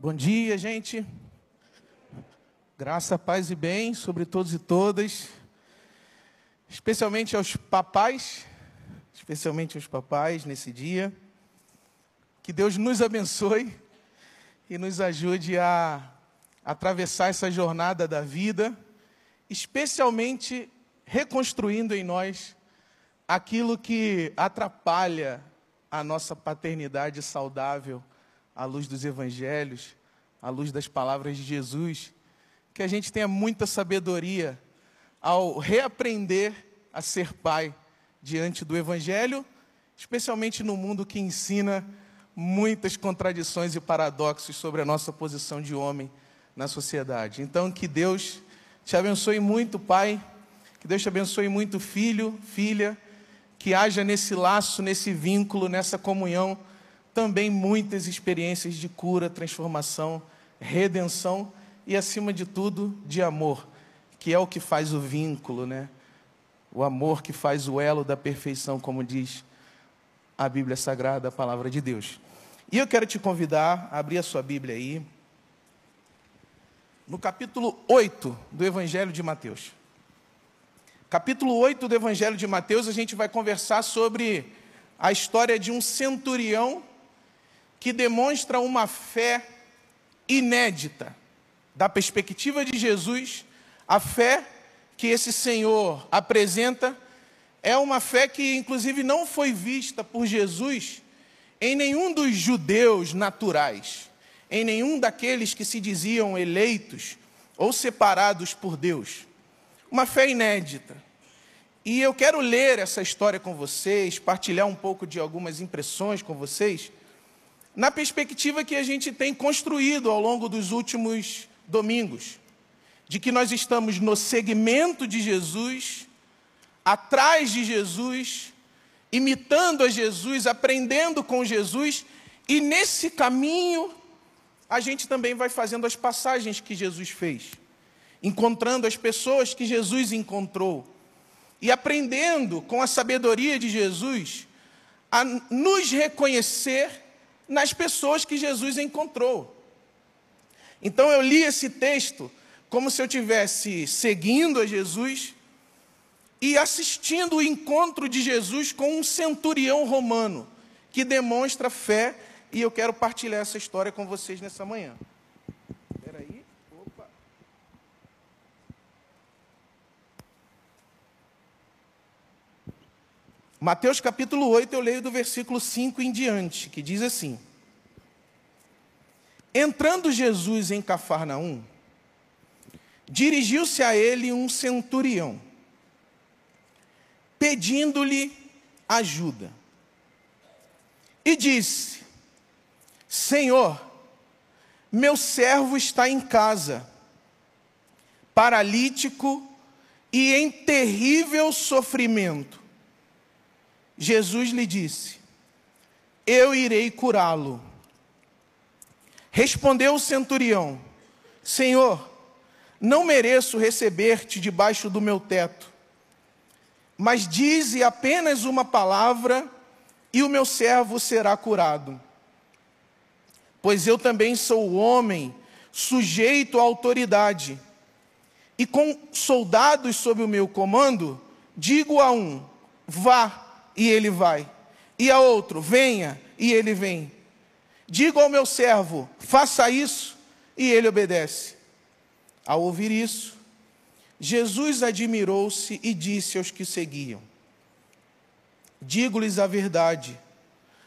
Bom dia, gente. Graça, paz e bem sobre todos e todas, especialmente aos papais, especialmente aos papais nesse dia. Que Deus nos abençoe e nos ajude a atravessar essa jornada da vida, especialmente reconstruindo em nós aquilo que atrapalha a nossa paternidade saudável à luz dos evangelhos, à luz das palavras de Jesus, que a gente tenha muita sabedoria ao reaprender a ser pai diante do evangelho, especialmente no mundo que ensina muitas contradições e paradoxos sobre a nossa posição de homem na sociedade. Então, que Deus te abençoe muito, pai, que Deus te abençoe muito, filho, filha, que haja nesse laço, nesse vínculo, nessa comunhão também muitas experiências de cura, transformação, redenção e, acima de tudo, de amor, que é o que faz o vínculo, né? O amor que faz o elo da perfeição, como diz a Bíblia Sagrada, a palavra de Deus. E eu quero te convidar a abrir a sua Bíblia aí, no capítulo 8 do Evangelho de Mateus. Capítulo 8 do Evangelho de Mateus, a gente vai conversar sobre a história de um centurião que demonstra uma fé inédita. Da perspectiva de Jesus, a fé que esse Senhor apresenta é uma fé que, inclusive, não foi vista por Jesus em nenhum dos judeus naturais, em nenhum daqueles que se diziam eleitos ou separados por Deus. Uma fé inédita. E eu quero ler essa história com vocês, partilhar um pouco de algumas impressões com vocês, na perspectiva que a gente tem construído ao longo dos últimos domingos, de que nós estamos no segmento de Jesus, atrás de Jesus, imitando a Jesus, aprendendo com Jesus, e nesse caminho a gente também vai fazendo as passagens que Jesus fez, encontrando as pessoas que Jesus encontrou e aprendendo com a sabedoria de Jesus a nos reconhecer nas pessoas que Jesus encontrou. Então eu li esse texto como se eu tivesse seguindo a Jesus e assistindo o encontro de Jesus com um centurião romano que demonstra fé, e eu quero partilhar essa história com vocês nessa manhã. Mateus capítulo 8, eu leio do versículo 5 em diante, que diz assim: Entrando Jesus em Cafarnaum, dirigiu-se a ele um centurião, pedindo-lhe ajuda. E disse: Senhor, meu servo está em casa, paralítico e em terrível sofrimento. Jesus lhe disse: Eu irei curá-lo. Respondeu o centurião: Senhor, não mereço receber-te debaixo do meu teto, mas dize apenas uma palavra e o meu servo será curado. Pois eu também sou homem, sujeito à autoridade, e com soldados sob o meu comando, digo a um: vá, e ele vai, e a outro: venha, e ele vem. Digo ao meu servo: faça isso, e ele obedece. Ao ouvir isso, Jesus admirou-se e disse aos que seguiam: Digo-lhes a verdade,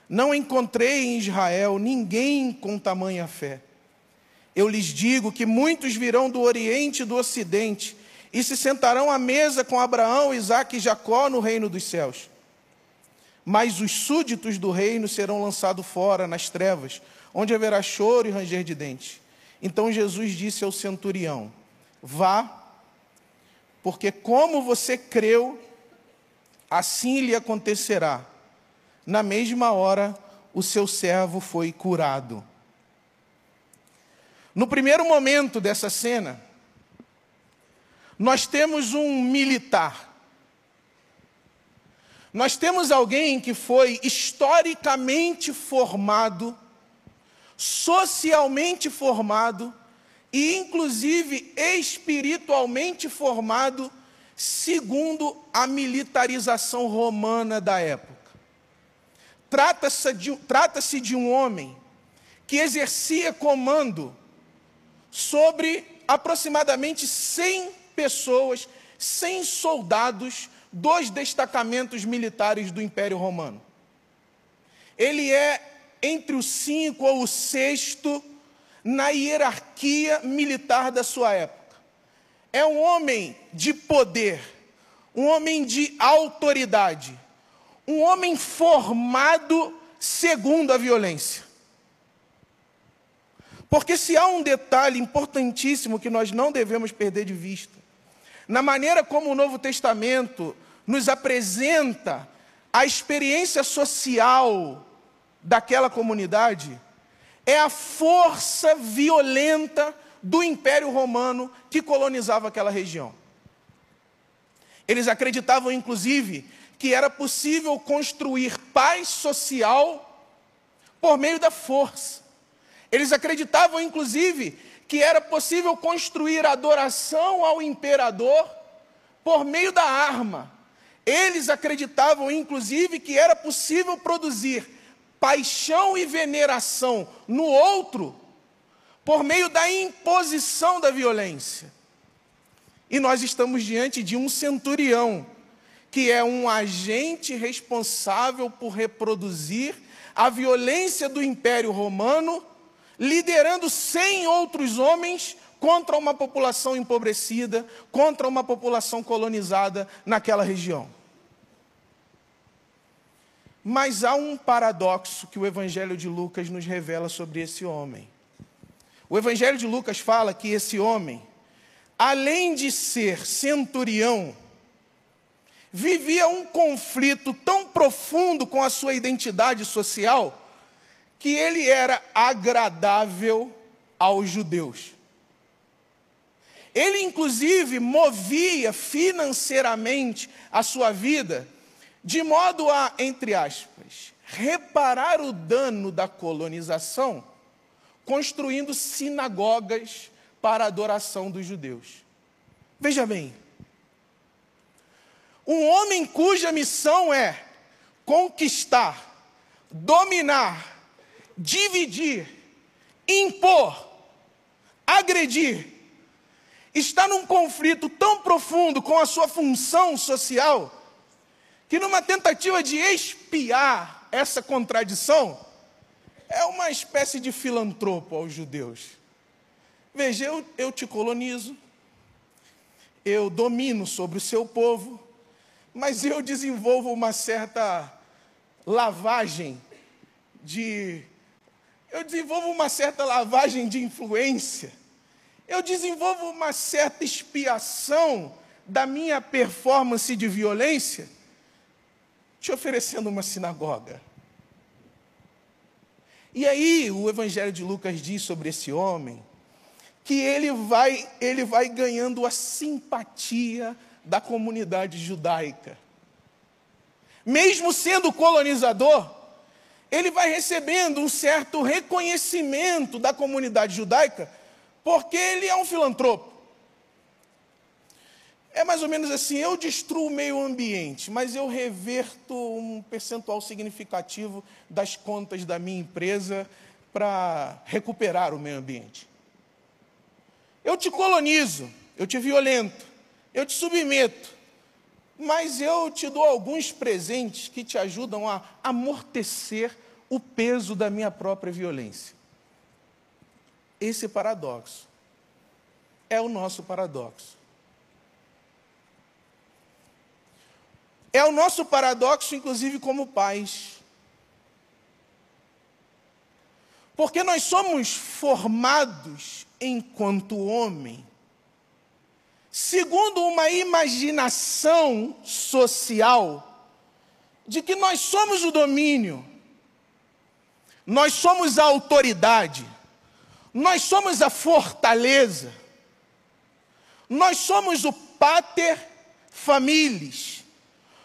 não encontrei em Israel ninguém com tamanha fé. Eu lhes digo que muitos virão do Oriente e do Ocidente e se sentarão à mesa com Abraão, Isaque e Jacó no reino dos céus. Mas os súditos do reino serão lançados fora nas trevas, onde haverá choro e ranger de dentes. Então Jesus disse ao centurião: Vá, porque como você creu, assim lhe acontecerá. Na mesma hora, o seu servo foi curado. No primeiro momento dessa cena, nós temos um militar nós temos alguém que foi historicamente formado socialmente formado e, inclusive, espiritualmente formado, segundo a militarização romana da época. Trata-se de, trata de um homem que exercia comando sobre aproximadamente 100 pessoas, 100 soldados dos destacamentos militares do Império Romano. Ele é entre o cinco ou o sexto na hierarquia militar da sua época. É um homem de poder, um homem de autoridade, um homem formado segundo a violência. Porque se há um detalhe importantíssimo que nós não devemos perder de vista, na maneira como o Novo Testamento nos apresenta a experiência social daquela comunidade, é a força violenta do Império Romano que colonizava aquela região. Eles acreditavam, inclusive, que era possível construir paz social por meio da força. Eles acreditavam, inclusive, que era possível construir adoração ao imperador por meio da arma. Eles acreditavam, inclusive, que era possível produzir paixão e veneração no outro por meio da imposição da violência. E nós estamos diante de um centurião, que é um agente responsável por reproduzir a violência do Império Romano liderando cem outros homens contra uma população empobrecida, contra uma população colonizada naquela região. Mas há um paradoxo que o Evangelho de Lucas nos revela sobre esse homem. O Evangelho de Lucas fala que esse homem, além de ser centurião, vivia um conflito tão profundo com a sua identidade social que ele era agradável aos judeus. Ele, inclusive, movia financeiramente a sua vida, de modo a, entre aspas, reparar o dano da colonização, construindo sinagogas para a adoração dos judeus. Veja bem, um homem cuja missão é conquistar, dominar, dividir, impor, agredir, está num conflito tão profundo com a sua função social, que numa tentativa de espiar essa contradição, é uma espécie de filantropo aos judeus. Veja, eu, eu te colonizo, eu domino sobre o seu povo, mas eu desenvolvo uma certa lavagem de eu desenvolvo uma certa lavagem de influência, eu desenvolvo uma certa expiação da minha performance de violência, te oferecendo uma sinagoga. E aí o Evangelho de Lucas diz sobre esse homem que ele vai, ele vai ganhando a simpatia da comunidade judaica. Mesmo sendo colonizador, ele vai recebendo um certo reconhecimento da comunidade judaica, porque ele é um filantropo. É mais ou menos assim: eu destruo o meio ambiente, mas eu reverto um percentual significativo das contas da minha empresa para recuperar o meio ambiente. Eu te colonizo, eu te violento, eu te submeto, mas eu te dou alguns presentes que te ajudam a amortecer o peso da minha própria violência. Esse paradoxo é o nosso paradoxo. É o nosso paradoxo, inclusive, como pais. Porque nós somos formados enquanto homem segundo uma imaginação social de que nós somos o domínio, nós somos a autoridade, nós somos a fortaleza, nós somos o pater families,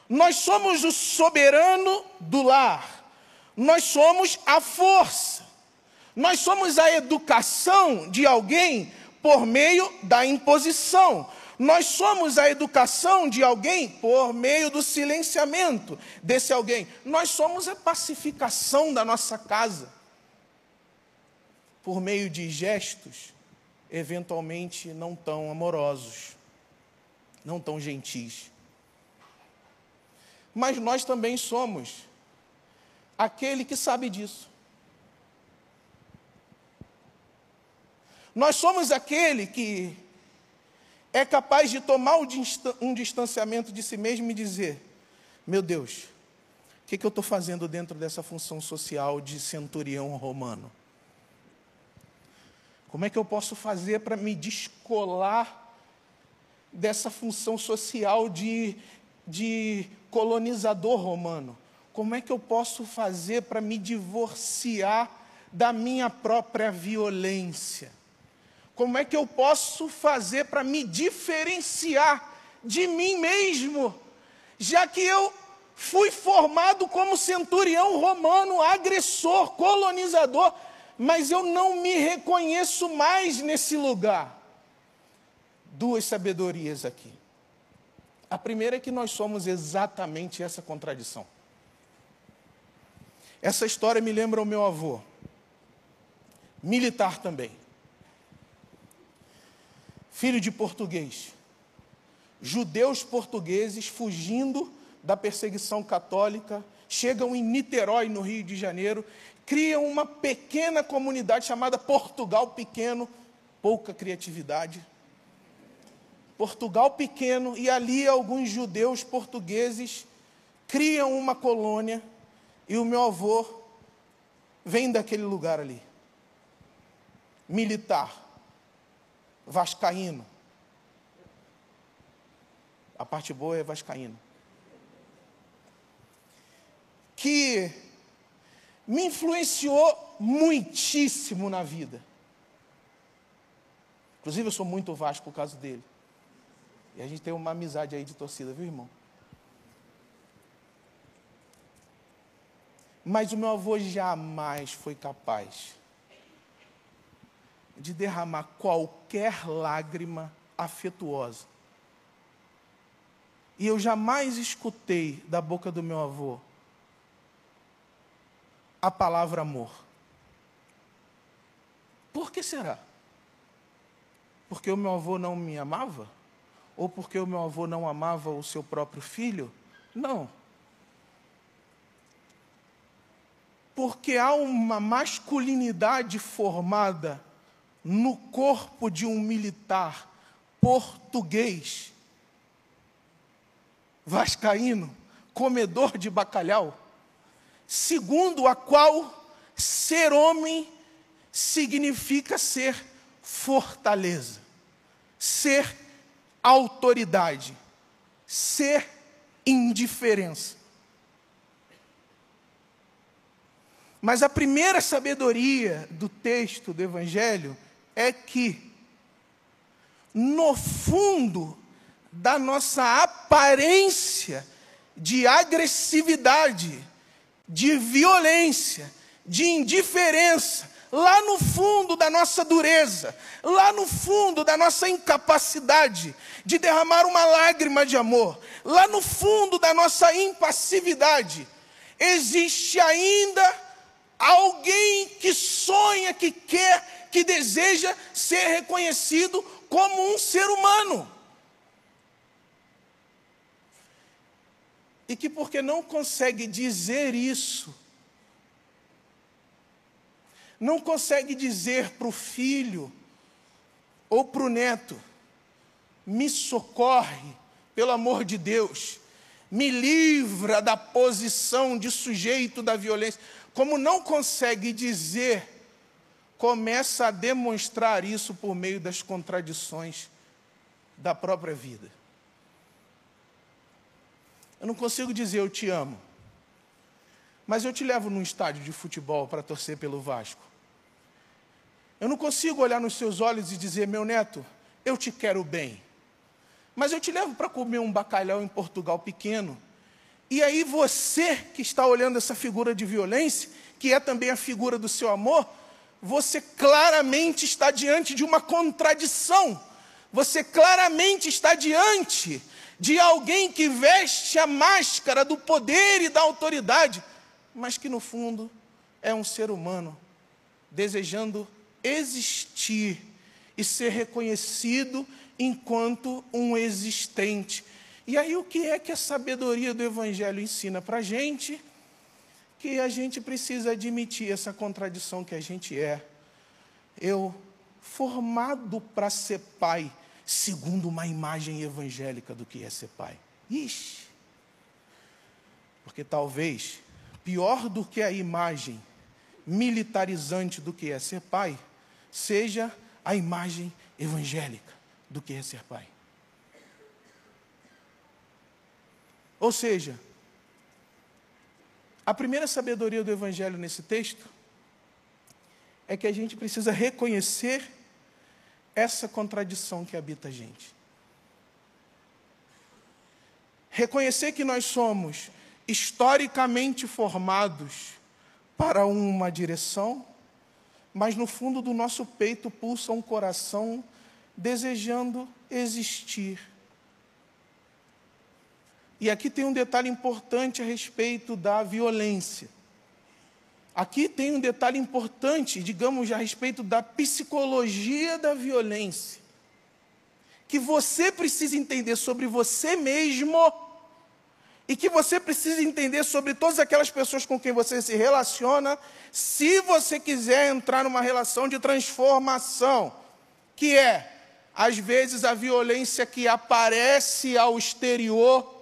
nós somos o soberano do lar, nós somos a força, Nós somos a educação de alguém por meio da imposição. Nós somos a educação de alguém por meio do silenciamento desse alguém. Nós somos a pacificação da nossa casa por meio de gestos, eventualmente não tão amorosos, não tão gentis. Mas nós também somos aquele que sabe disso. Nós somos aquele que é capaz de tomar um distanciamento de si mesmo e dizer: Meu Deus, o que, que eu estou fazendo dentro dessa função social de centurião romano? Como é que eu posso fazer para me descolar dessa função social de, de colonizador romano? Como é que eu posso fazer para me divorciar da minha própria violência? Como é que eu posso fazer para me diferenciar de mim mesmo, já que eu fui formado como centurião romano, agressor, colonizador, mas eu não me reconheço mais nesse lugar? Duas sabedorias aqui. A primeira é que nós somos exatamente essa contradição. Essa história me lembra o meu avô, militar também filho de português. Judeus portugueses fugindo da perseguição católica, chegam em Niterói, no Rio de Janeiro, criam uma pequena comunidade chamada Portugal Pequeno, pouca criatividade. Portugal Pequeno, e ali alguns judeus portugueses criam uma colônia, e o meu avô vem daquele lugar ali, militar vascaíno. A parte boa é vascaíno. Que me influenciou muitíssimo na vida. Inclusive, eu sou muito Vasco por causa dele. E a gente tem uma amizade aí de torcida, viu, irmão? Mas o meu avô jamais foi capaz de derramar qualquer lágrima afetuosa. E eu jamais escutei da boca do meu avô a palavra amor. Por que será? Porque o meu avô não me amava? Ou porque o meu avô não amava o seu próprio filho? Não. Porque há uma masculinidade formada no corpo de um militar português, vascaíno, comedor de bacalhau, segundo a qual ser homem significa ser fortaleza, ser autoridade, ser indiferença. Mas a primeira sabedoria do texto do Evangelho é que, no fundo da nossa aparência de agressividade, de violência, de indiferença, lá no fundo da nossa dureza, lá no fundo da nossa incapacidade de derramar uma lágrima de amor, lá no fundo da nossa impassividade, existe ainda alguém que sonha, que quer que deseja ser reconhecido como um ser humano. E que, porque não consegue dizer isso, não consegue dizer para o filho ou para o neto: me socorre, pelo amor de Deus, me livra da posição de sujeito da violência. Como não consegue dizer começa a demonstrar isso por meio das contradições da própria vida. Eu não consigo dizer eu te amo, mas eu te levo num estádio de futebol para torcer pelo Vasco. Eu não consigo olhar nos seus olhos e dizer, meu neto, eu te quero bem. Mas eu te levo para comer um bacalhau em Portugal pequeno. E aí você que está olhando essa figura de violência, que é também a figura do seu amor, você claramente está diante de uma contradição. Você claramente está diante de alguém que veste a máscara do poder e da autoridade, mas que no fundo é um ser humano desejando existir e ser reconhecido enquanto um existente. E aí, o que é que a sabedoria do Evangelho ensina para a gente? Que a gente precisa admitir essa contradição que a gente é. Eu, formado para ser pai, segundo uma imagem evangélica do que é ser pai. Ixi! Porque talvez, pior do que a imagem militarizante do que é ser pai, seja a imagem evangélica do que é ser pai. Ou seja, a primeira sabedoria do Evangelho nesse texto é que a gente precisa reconhecer essa contradição que habita a gente. Reconhecer que nós somos historicamente formados para uma direção, mas no fundo do nosso peito pulsa um coração desejando existir. E aqui tem um detalhe importante a respeito da violência. Aqui tem um detalhe importante, digamos, a respeito da psicologia da violência. Que você precisa entender sobre você mesmo e que você precisa entender sobre todas aquelas pessoas com quem você se relaciona, se você quiser entrar numa relação de transformação, que é às vezes a violência que aparece ao exterior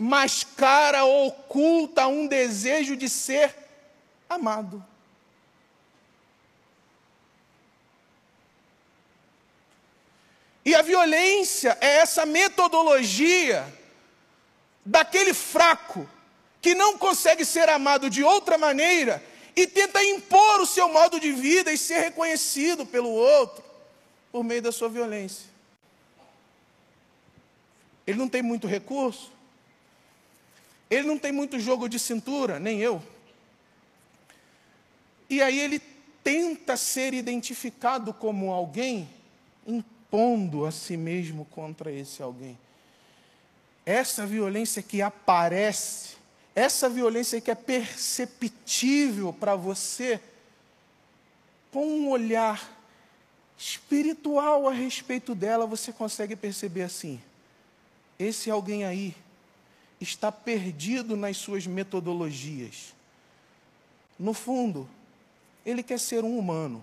mascara ou oculta um desejo de ser amado. E a violência é essa metodologia daquele fraco que não consegue ser amado de outra maneira e tenta impor o seu modo de vida e ser reconhecido pelo outro por meio da sua violência. Ele não tem muito recurso, ele não tem muito jogo de cintura, nem eu. E aí ele tenta ser identificado como alguém, impondo a si mesmo contra esse alguém. Essa violência que aparece, essa violência que é perceptível para você, com um olhar espiritual a respeito dela, você consegue perceber assim: esse alguém aí está perdido nas suas metodologias. No fundo, ele quer ser um humano,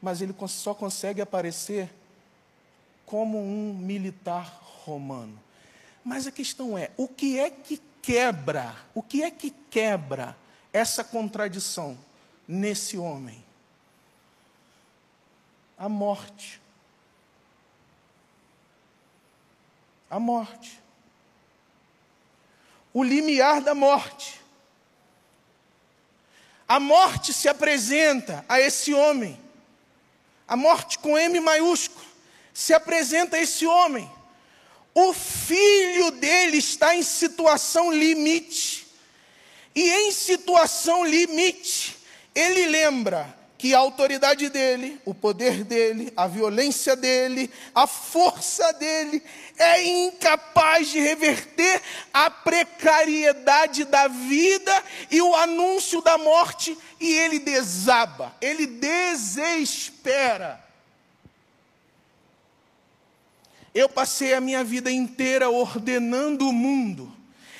mas ele só consegue aparecer como um militar romano. Mas a questão é: o que é que quebra? O que é que quebra essa contradição nesse homem? a morte. A morte. O limiar da morte. A morte se apresenta a esse homem. A morte com M maiúsculo se apresenta a esse homem. O filho dele está em situação limite. E em situação limite, ele lembra que a autoridade dele, o poder dele, a violência dele, a força dele é incapaz de reverter a precariedade da vida e o anúncio da morte, e ele desaba, ele desespera. Eu passei a minha vida inteira ordenando o mundo.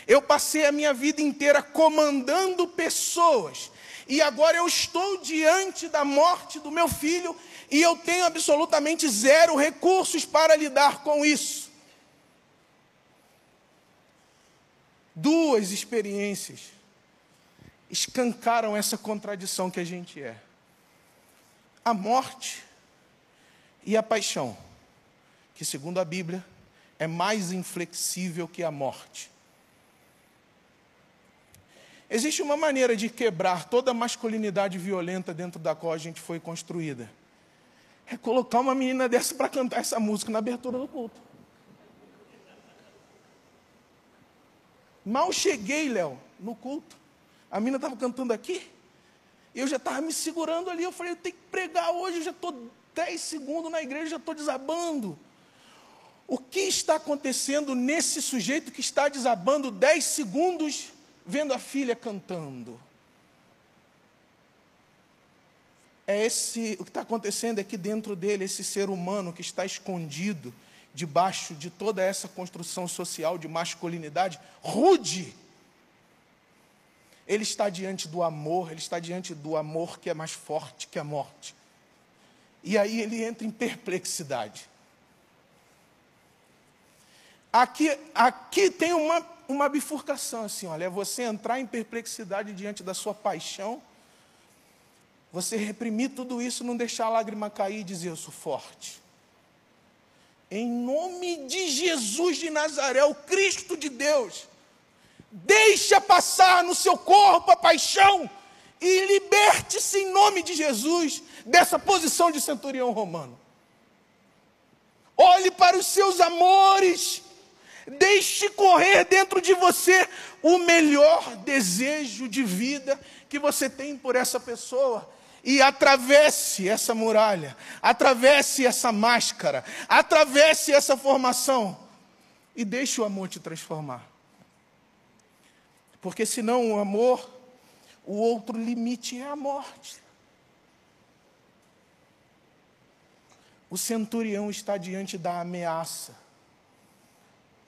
Eu passei a minha vida inteira comandando pessoas e agora eu estou diante da morte do meu filho e eu tenho absolutamente zero recursos para lidar com isso. Duas experiências escancaram essa contradição que a gente é: a morte e a paixão, que, segundo a Bíblia, é mais inflexível que a morte. Existe uma maneira de quebrar toda a masculinidade violenta dentro da qual a gente foi construída. É colocar uma menina dessa para cantar essa música na abertura do culto. Mal cheguei, Léo, no culto. A menina estava cantando aqui. Eu já estava me segurando ali, eu falei, eu tenho que pregar hoje, eu já estou 10 segundos na igreja, já estou desabando. O que está acontecendo nesse sujeito que está desabando 10 segundos vendo a filha cantando? É esse, o que está acontecendo é que dentro dele, esse ser humano que está escondido debaixo de toda essa construção social de masculinidade rude, ele está diante do amor, ele está diante do amor que é mais forte que a morte. E aí ele entra em perplexidade. Aqui, aqui tem uma, uma bifurcação assim, olha, é você entrar em perplexidade diante da sua paixão, você reprimir tudo isso, não deixar a lágrima cair e dizer, eu sou forte. Em nome de Jesus de Nazaré, o Cristo de Deus, Deixa passar no seu corpo a paixão e liberte-se em nome de Jesus dessa posição de centurião romano. Olhe para os seus amores, deixe correr dentro de você o melhor desejo de vida que você tem por essa pessoa e atravesse essa muralha, atravesse essa máscara, atravesse essa formação e deixe o amor te transformar. Porque senão o amor, o outro limite é a morte. O centurião está diante da ameaça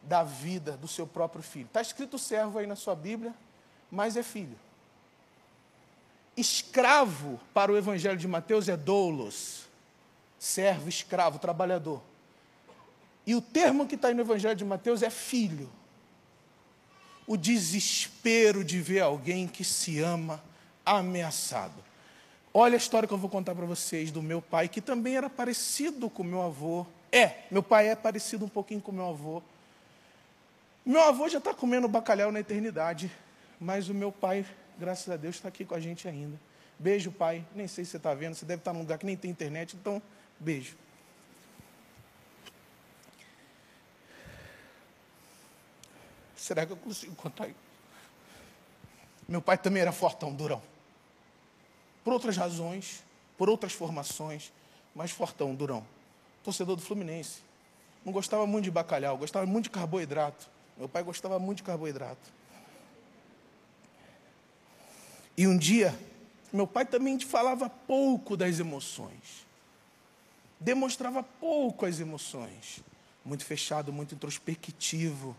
da vida do seu próprio filho. Está escrito servo aí na sua Bíblia, mas é filho. Escravo para o Evangelho de Mateus é doulos, servo, escravo, trabalhador. E o termo que está aí no Evangelho de Mateus é filho o desespero de ver alguém que se ama ameaçado. Olha a história que eu vou contar para vocês do meu pai, que também era parecido com meu avô. É, meu pai é parecido um pouquinho com meu avô. Meu avô já está comendo bacalhau na eternidade, mas o meu pai, graças a Deus, está aqui com a gente ainda. Beijo, pai. Nem sei se você está vendo, você deve estar num lugar que nem tem internet, então, beijo. Será que eu consigo contar isso? Meu pai também era fortão, durão. Por outras razões, por outras formações, mas fortão, durão. Torcedor do Fluminense. Não gostava muito de bacalhau, gostava muito de carboidrato. Meu pai gostava muito de carboidrato. E um dia, meu pai também falava pouco das emoções. Demonstrava pouco as emoções. Muito fechado, muito introspectivo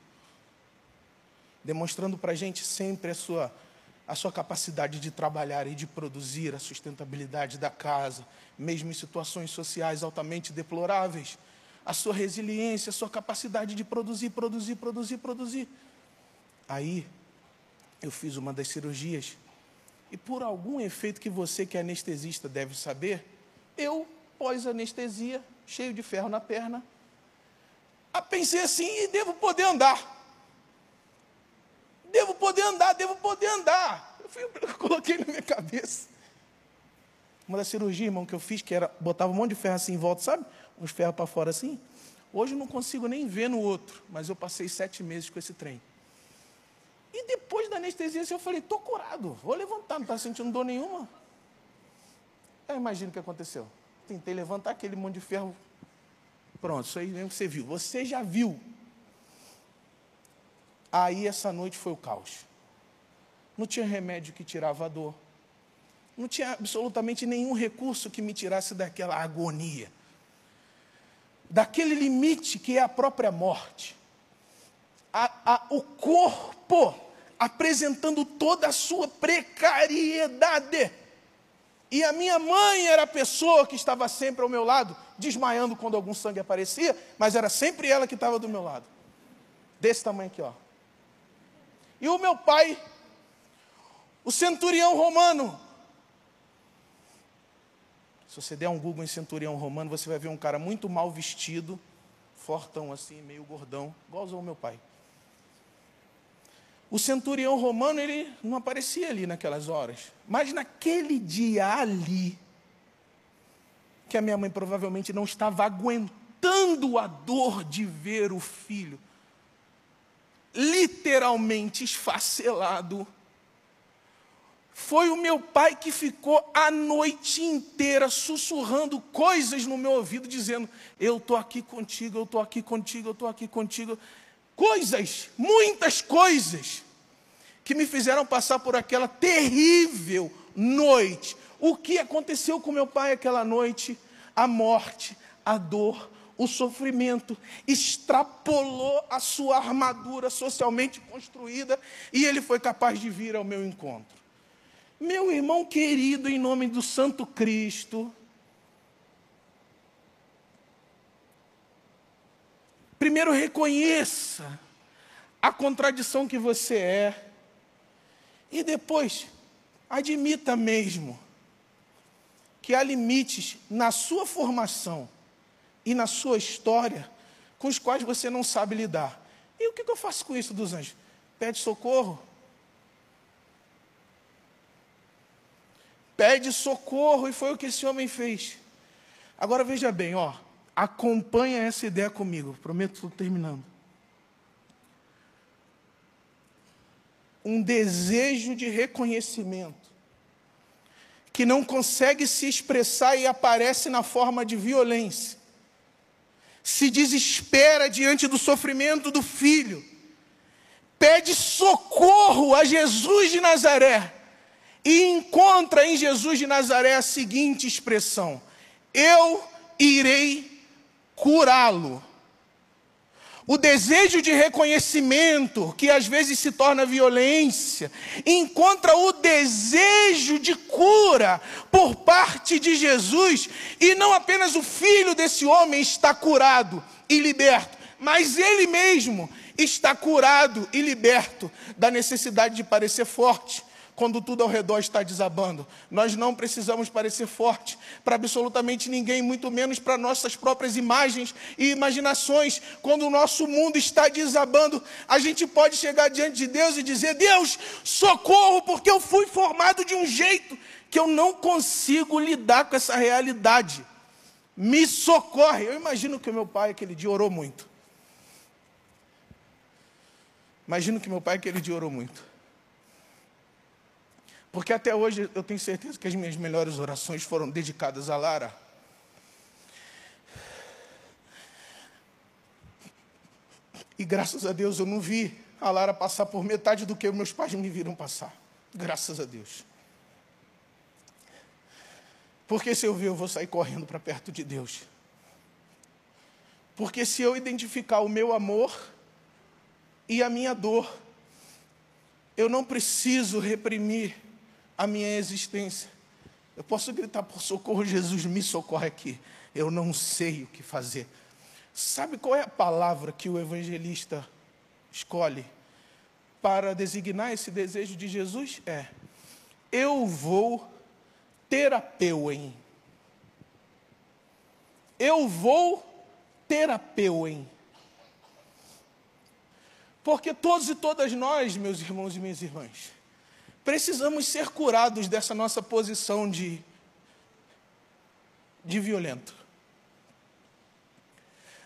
demonstrando para a gente sempre a sua, a sua capacidade de trabalhar e de produzir a sustentabilidade da casa, mesmo em situações sociais altamente deploráveis, a sua resiliência, a sua capacidade de produzir, produzir, produzir, produzir. Aí, eu fiz uma das cirurgias e por algum efeito que você que é anestesista deve saber, eu, pós-anestesia, cheio de ferro na perna, pensei assim, e devo poder andar. Devo poder andar, devo poder andar. Eu, fui, eu coloquei na minha cabeça. Uma das cirurgias, irmão, que eu fiz, que era, botava um monte de ferro assim em volta, sabe? Uns ferros para fora assim. Hoje eu não consigo nem ver no outro, mas eu passei sete meses com esse trem. E depois da anestesia, eu falei, estou curado, vou levantar, não está sentindo dor nenhuma. Aí imagina o que aconteceu. Tentei levantar aquele monte de ferro. Pronto, isso aí mesmo que você viu. Você já viu Aí essa noite foi o caos. Não tinha remédio que tirava a dor. Não tinha absolutamente nenhum recurso que me tirasse daquela agonia. Daquele limite que é a própria morte. A, a, o corpo apresentando toda a sua precariedade. E a minha mãe era a pessoa que estava sempre ao meu lado, desmaiando quando algum sangue aparecia, mas era sempre ela que estava do meu lado. Desse tamanho aqui, ó. E o meu pai, o centurião romano. Se você der um Google em centurião romano, você vai ver um cara muito mal vestido, fortão assim, meio gordão, igualzão ao meu pai. O centurião romano, ele não aparecia ali naquelas horas. Mas naquele dia ali, que a minha mãe provavelmente não estava aguentando a dor de ver o filho literalmente esfacelado, Foi o meu pai que ficou a noite inteira sussurrando coisas no meu ouvido, dizendo: Eu estou aqui contigo, eu estou aqui contigo, eu estou aqui contigo. Coisas, muitas coisas, que me fizeram passar por aquela terrível noite. O que aconteceu com meu pai aquela noite? A morte, a dor, o sofrimento, extrapolou a sua armadura socialmente construída e ele foi capaz de vir ao meu encontro. Meu irmão querido, em nome do Santo Cristo, primeiro reconheça a contradição que você é, e depois admita mesmo que há limites na sua formação e na sua história com os quais você não sabe lidar. E o que eu faço com isso dos anjos? Pede socorro. Pede socorro, e foi o que esse homem fez. Agora veja bem, ó, acompanha essa ideia comigo, prometo estou terminando. Um desejo de reconhecimento que não consegue se expressar e aparece na forma de violência se desespera diante do sofrimento do filho, pede socorro a Jesus de Nazaré e encontra em Jesus de Nazaré a seguinte expressão: Eu irei curá-lo. O desejo de reconhecimento, que às vezes se torna violência, encontra o desejo de cura por parte de Jesus, e não apenas o filho desse homem está curado e liberto, mas ele mesmo está curado e liberto da necessidade de parecer forte, quando tudo ao redor está desabando. Nós não precisamos parecer forte para absolutamente ninguém, muito menos para nossas próprias imagens e imaginações. Quando o nosso mundo está desabando, a gente pode chegar diante de Deus e dizer: Deus, socorro, porque eu fui formado de um jeito que eu não consigo lidar com essa realidade. Me socorre. Eu imagino que o meu pai aquele dia orou muito. Imagino que meu pai aquele dia orou muito. Porque até hoje eu tenho certeza que as minhas melhores orações foram dedicadas a Lara. E graças a Deus eu não vi a Lara passar por metade do que meus pais me viram passar. Graças a Deus. Porque se eu ver, eu vou sair correndo para perto de Deus. Porque se eu identificar o meu amor e a minha dor, eu não preciso reprimir a minha existência. Eu posso gritar por socorro, Jesus, me socorre aqui. Eu não sei o que fazer. Sabe qual é a palavra que o evangelista escolhe para designar esse desejo de Jesus? É: Eu vou terapeuem. Eu vou terapeuem. Porque todos e todas nós, meus irmãos e minhas irmãs, precisamos ser curados dessa nossa posição de, de violento.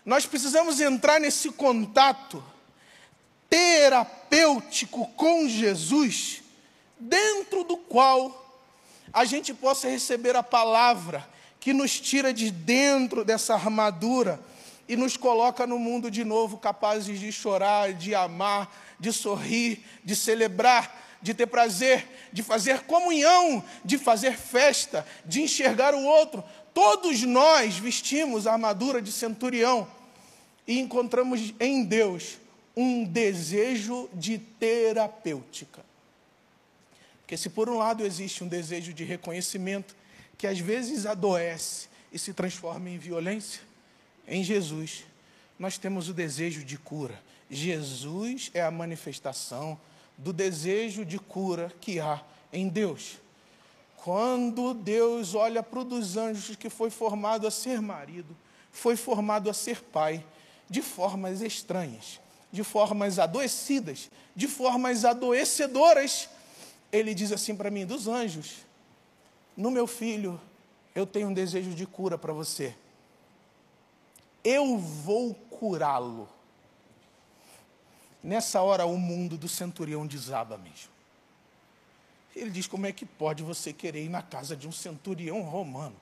Nós precisamos entrar nesse contato terapêutico com Jesus, dentro do qual a gente possa receber a palavra que nos tira de dentro dessa armadura e nos coloca no mundo de novo, capazes de chorar, de amar, de sorrir, de celebrar de ter prazer, de fazer comunhão, de fazer festa, de enxergar o outro. Todos nós vestimos a armadura de centurião e encontramos em Deus um desejo de terapêutica. Porque se por um lado existe um desejo de reconhecimento que às vezes adoece e se transforma em violência, em Jesus nós temos o desejo de cura. Jesus é a manifestação do desejo de cura que há em Deus. Quando Deus olha para o dos anjos que foi formado a ser marido, foi formado a ser pai, de formas estranhas, de formas adoecidas, de formas adoecedoras, ele diz assim para mim: dos anjos, no meu filho, eu tenho um desejo de cura para você. Eu vou curá-lo. Nessa hora, o mundo do centurião desaba mesmo. Ele diz: Como é que pode você querer ir na casa de um centurião romano?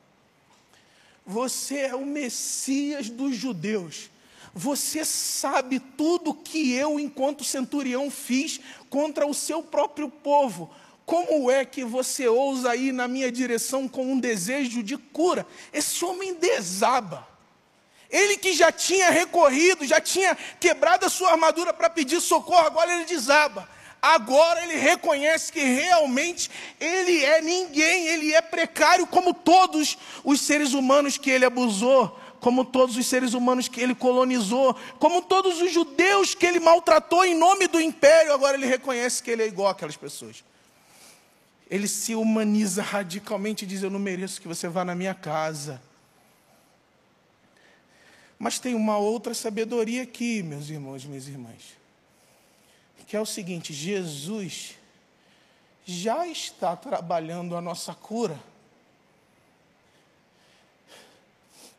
Você é o Messias dos judeus. Você sabe tudo que eu, enquanto centurião, fiz contra o seu próprio povo. Como é que você ousa ir na minha direção com um desejo de cura? Esse homem desaba. Ele que já tinha recorrido, já tinha quebrado a sua armadura para pedir socorro, agora ele desaba. Agora ele reconhece que realmente ele é ninguém, ele é precário como todos os seres humanos que ele abusou, como todos os seres humanos que ele colonizou, como todos os judeus que ele maltratou em nome do império. Agora ele reconhece que ele é igual àquelas pessoas. Ele se humaniza radicalmente e diz: Eu não mereço que você vá na minha casa. Mas tem uma outra sabedoria aqui, meus irmãos e minhas irmãs, que é o seguinte: Jesus já está trabalhando a nossa cura,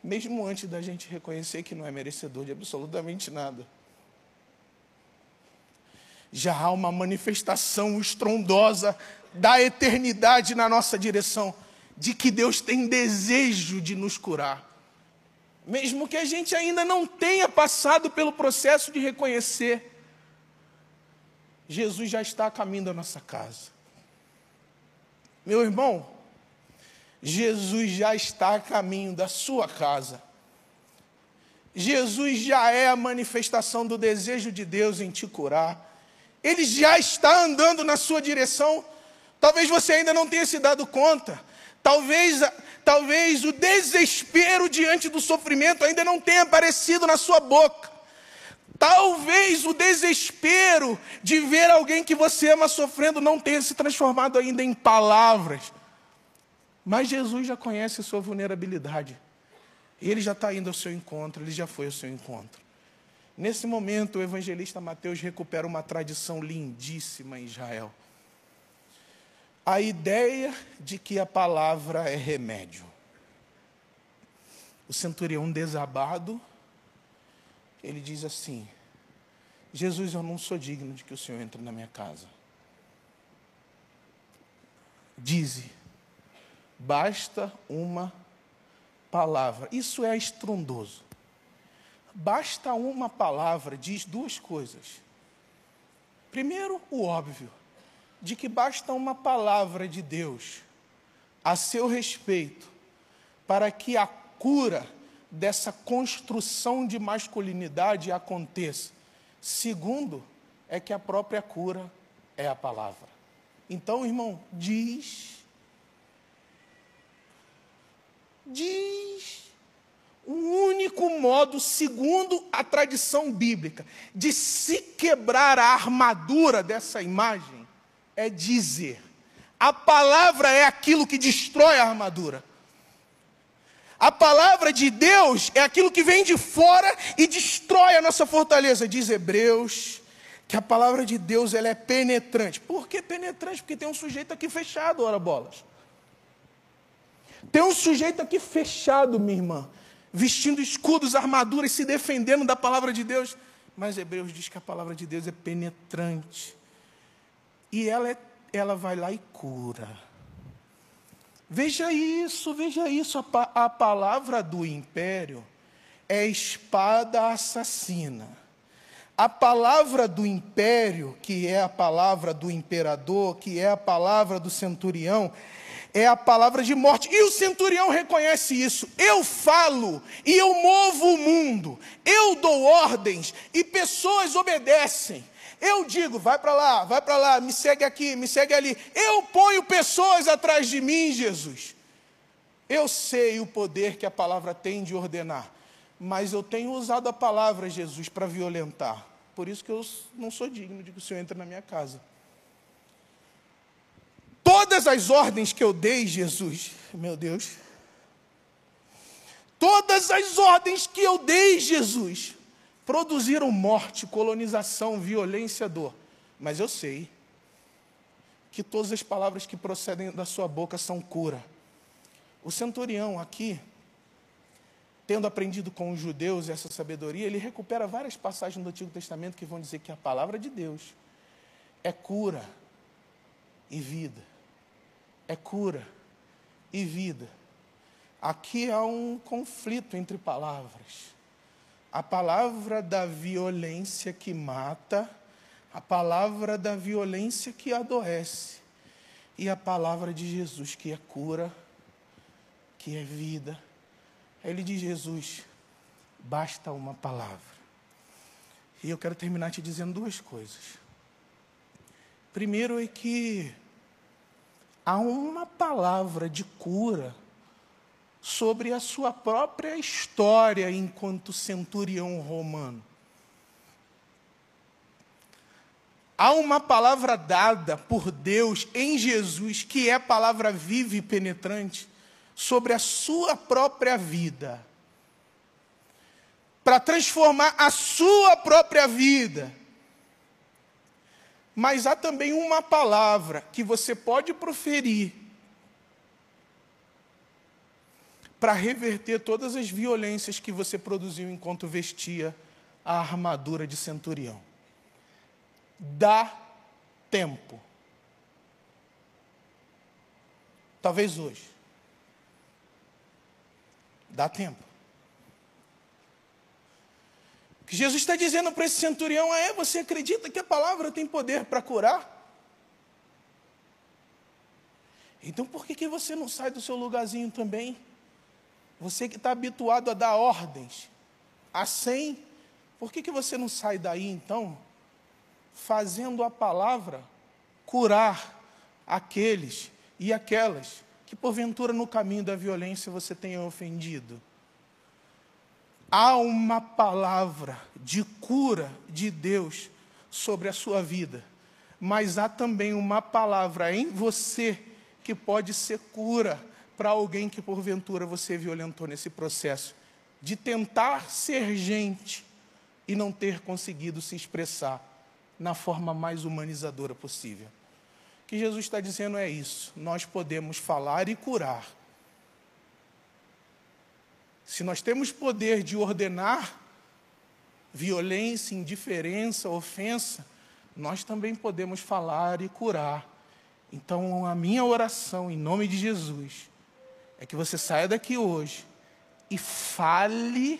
mesmo antes da gente reconhecer que não é merecedor de absolutamente nada. Já há uma manifestação estrondosa da eternidade na nossa direção, de que Deus tem desejo de nos curar. Mesmo que a gente ainda não tenha passado pelo processo de reconhecer, Jesus já está a caminho da nossa casa. Meu irmão, Jesus já está a caminho da sua casa. Jesus já é a manifestação do desejo de Deus em te curar. Ele já está andando na sua direção. Talvez você ainda não tenha se dado conta. Talvez Talvez o desespero diante do sofrimento ainda não tenha aparecido na sua boca. Talvez o desespero de ver alguém que você ama sofrendo não tenha se transformado ainda em palavras. Mas Jesus já conhece a sua vulnerabilidade. Ele já está indo ao seu encontro, ele já foi ao seu encontro. Nesse momento, o evangelista Mateus recupera uma tradição lindíssima em Israel a ideia de que a palavra é remédio. O centurião desabado, ele diz assim: Jesus, eu não sou digno de que o Senhor entre na minha casa. Dize, basta uma palavra. Isso é estrondoso. Basta uma palavra diz duas coisas. Primeiro, o óbvio de que basta uma palavra de Deus a seu respeito para que a cura dessa construção de masculinidade aconteça. Segundo, é que a própria cura é a palavra. Então, irmão, diz. Diz. O único modo, segundo a tradição bíblica, de se quebrar a armadura dessa imagem é dizer. A palavra é aquilo que destrói a armadura. A palavra de Deus é aquilo que vem de fora e destrói a nossa fortaleza. Diz Hebreus que a palavra de Deus ela é penetrante. Por que penetrante? Porque tem um sujeito aqui fechado, ora bolas. Tem um sujeito aqui fechado, minha irmã, vestindo escudos, armaduras, se defendendo da palavra de Deus. Mas Hebreus diz que a palavra de Deus é penetrante. E ela, é, ela vai lá e cura. Veja isso, veja isso. A, a palavra do império é espada assassina. A palavra do império, que é a palavra do imperador, que é a palavra do centurião, é a palavra de morte. E o centurião reconhece isso. Eu falo e eu movo o mundo. Eu dou ordens e pessoas obedecem. Eu digo, vai para lá, vai para lá, me segue aqui, me segue ali. Eu ponho pessoas atrás de mim, Jesus. Eu sei o poder que a palavra tem de ordenar, mas eu tenho usado a palavra, Jesus, para violentar. Por isso que eu não sou digno de que o Senhor entre na minha casa. Todas as ordens que eu dei, Jesus, meu Deus, todas as ordens que eu dei, Jesus, produziram morte, colonização, violência, dor. Mas eu sei que todas as palavras que procedem da sua boca são cura. O centurião aqui, tendo aprendido com os judeus essa sabedoria, ele recupera várias passagens do Antigo Testamento que vão dizer que a palavra de Deus é cura e vida. é cura e vida. Aqui há um conflito entre palavras. A palavra da violência que mata, a palavra da violência que adoece, e a palavra de Jesus que é cura, que é vida. Ele diz: Jesus, basta uma palavra. E eu quero terminar te dizendo duas coisas. Primeiro é que há uma palavra de cura sobre a sua própria história enquanto centurião romano. Há uma palavra dada por Deus em Jesus, que é palavra viva e penetrante, sobre a sua própria vida. Para transformar a sua própria vida. Mas há também uma palavra que você pode proferir para reverter todas as violências que você produziu enquanto vestia a armadura de centurião. Dá tempo. Talvez hoje. Dá tempo. O que Jesus está dizendo para esse centurião é: você acredita que a palavra tem poder para curar? Então por que, que você não sai do seu lugarzinho também? Você que está habituado a dar ordens a cem, por que, que você não sai daí então, fazendo a palavra curar aqueles e aquelas que porventura no caminho da violência você tenha ofendido? Há uma palavra de cura de Deus sobre a sua vida, mas há também uma palavra em você que pode ser cura para alguém que porventura você violentou nesse processo de tentar ser gente e não ter conseguido se expressar na forma mais humanizadora possível. O que Jesus está dizendo é isso: nós podemos falar e curar. Se nós temos poder de ordenar violência, indiferença, ofensa, nós também podemos falar e curar. Então, a minha oração em nome de Jesus é que você saia daqui hoje e fale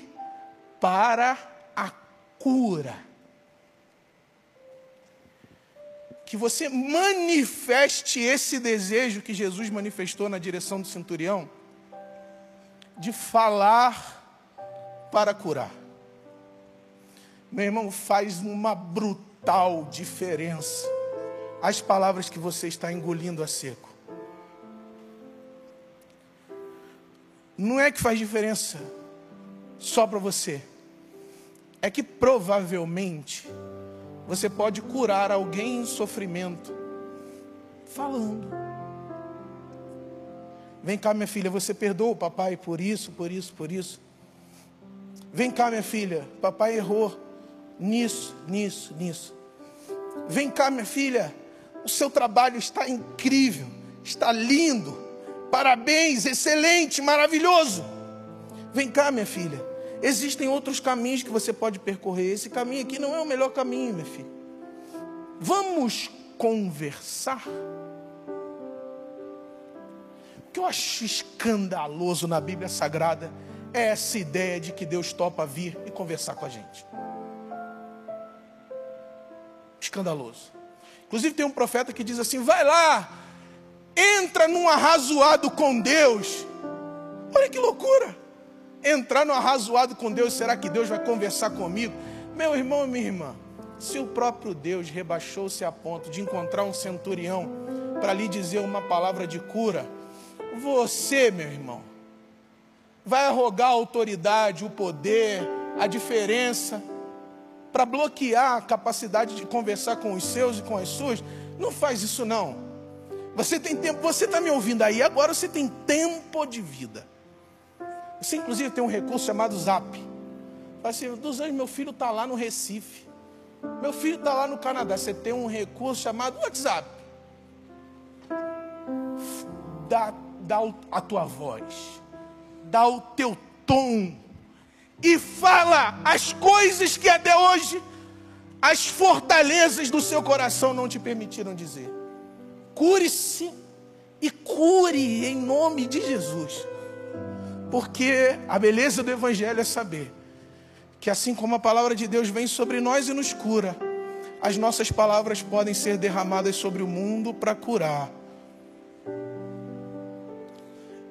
para a cura. Que você manifeste esse desejo que Jesus manifestou na direção do centurião de falar para curar. Meu irmão, faz uma brutal diferença as palavras que você está engolindo a seco. Não é que faz diferença só para você. É que provavelmente você pode curar alguém em sofrimento falando. Vem cá, minha filha, você perdoa o papai por isso, por isso, por isso. Vem cá, minha filha, papai errou nisso, nisso, nisso. Vem cá, minha filha, o seu trabalho está incrível, está lindo. Parabéns, excelente, maravilhoso. Vem cá, minha filha. Existem outros caminhos que você pode percorrer. Esse caminho aqui não é o melhor caminho, minha filha. Vamos conversar. O que eu acho escandaloso na Bíblia Sagrada é essa ideia de que Deus topa vir e conversar com a gente. Escandaloso. Inclusive tem um profeta que diz assim: vai lá, entra num arrazoado com Deus. Olha que loucura! Entrar no arrazoado com Deus, será que Deus vai conversar comigo? Meu irmão e minha irmã, se o próprio Deus rebaixou-se a ponto de encontrar um centurião para lhe dizer uma palavra de cura, você, meu irmão, vai arrogar a autoridade, o poder, a diferença, para bloquear a capacidade de conversar com os seus e com as suas? Não faz isso não. Você tem tempo, você está me ouvindo aí, agora você tem tempo de vida. Você inclusive tem um recurso chamado Zap. Fala assim, dos anos meu filho está lá no Recife. Meu filho está lá no Canadá. Você tem um recurso chamado WhatsApp. Dá, dá a tua voz, dá o teu tom e fala as coisas que até hoje as fortalezas do seu coração não te permitiram dizer. Cure-se e cure em nome de Jesus. Porque a beleza do Evangelho é saber que assim como a palavra de Deus vem sobre nós e nos cura, as nossas palavras podem ser derramadas sobre o mundo para curar.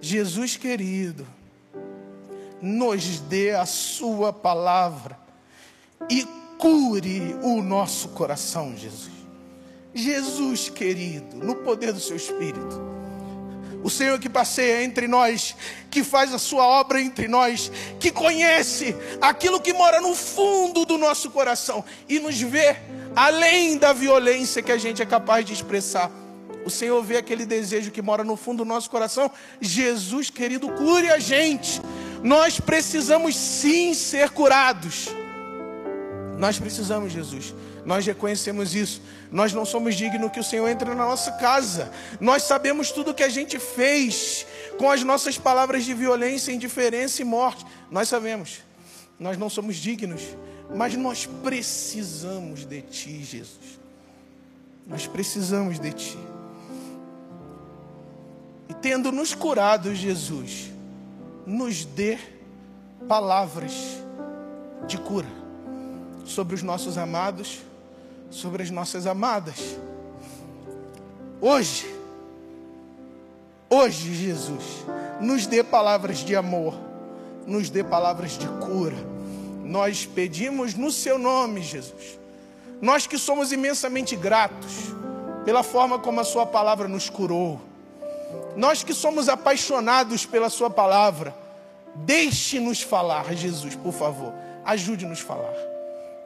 Jesus querido, nos dê a Sua palavra e cure o nosso coração, Jesus. Jesus querido, no poder do Seu Espírito o Senhor que passeia entre nós, que faz a sua obra entre nós, que conhece aquilo que mora no fundo do nosso coração e nos vê além da violência que a gente é capaz de expressar. O Senhor vê aquele desejo que mora no fundo do nosso coração. Jesus, querido, cure a gente. Nós precisamos sim ser curados. Nós precisamos, Jesus. Nós reconhecemos isso. Nós não somos dignos que o Senhor entre na nossa casa. Nós sabemos tudo que a gente fez com as nossas palavras de violência, indiferença e morte. Nós sabemos. Nós não somos dignos, mas nós precisamos de Ti, Jesus. Nós precisamos de Ti. E tendo nos curado, Jesus, nos dê palavras de cura sobre os nossos amados sobre as nossas amadas. Hoje, hoje, Jesus, nos dê palavras de amor, nos dê palavras de cura. Nós pedimos no Seu nome, Jesus. Nós que somos imensamente gratos pela forma como a Sua palavra nos curou. Nós que somos apaixonados pela Sua palavra, deixe-nos falar, Jesus, por favor. Ajude-nos a falar.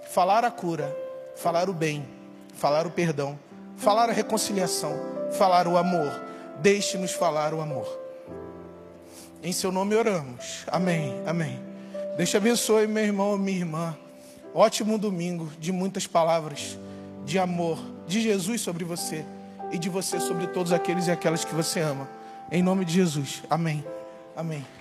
Falar a cura falar o bem, falar o perdão, falar a reconciliação, falar o amor. Deixe-nos falar o amor. Em seu nome oramos. Amém. Amém. Te abençoe, meu irmão, minha irmã. Ótimo domingo de muitas palavras de amor de Jesus sobre você e de você sobre todos aqueles e aquelas que você ama. Em nome de Jesus. Amém. Amém.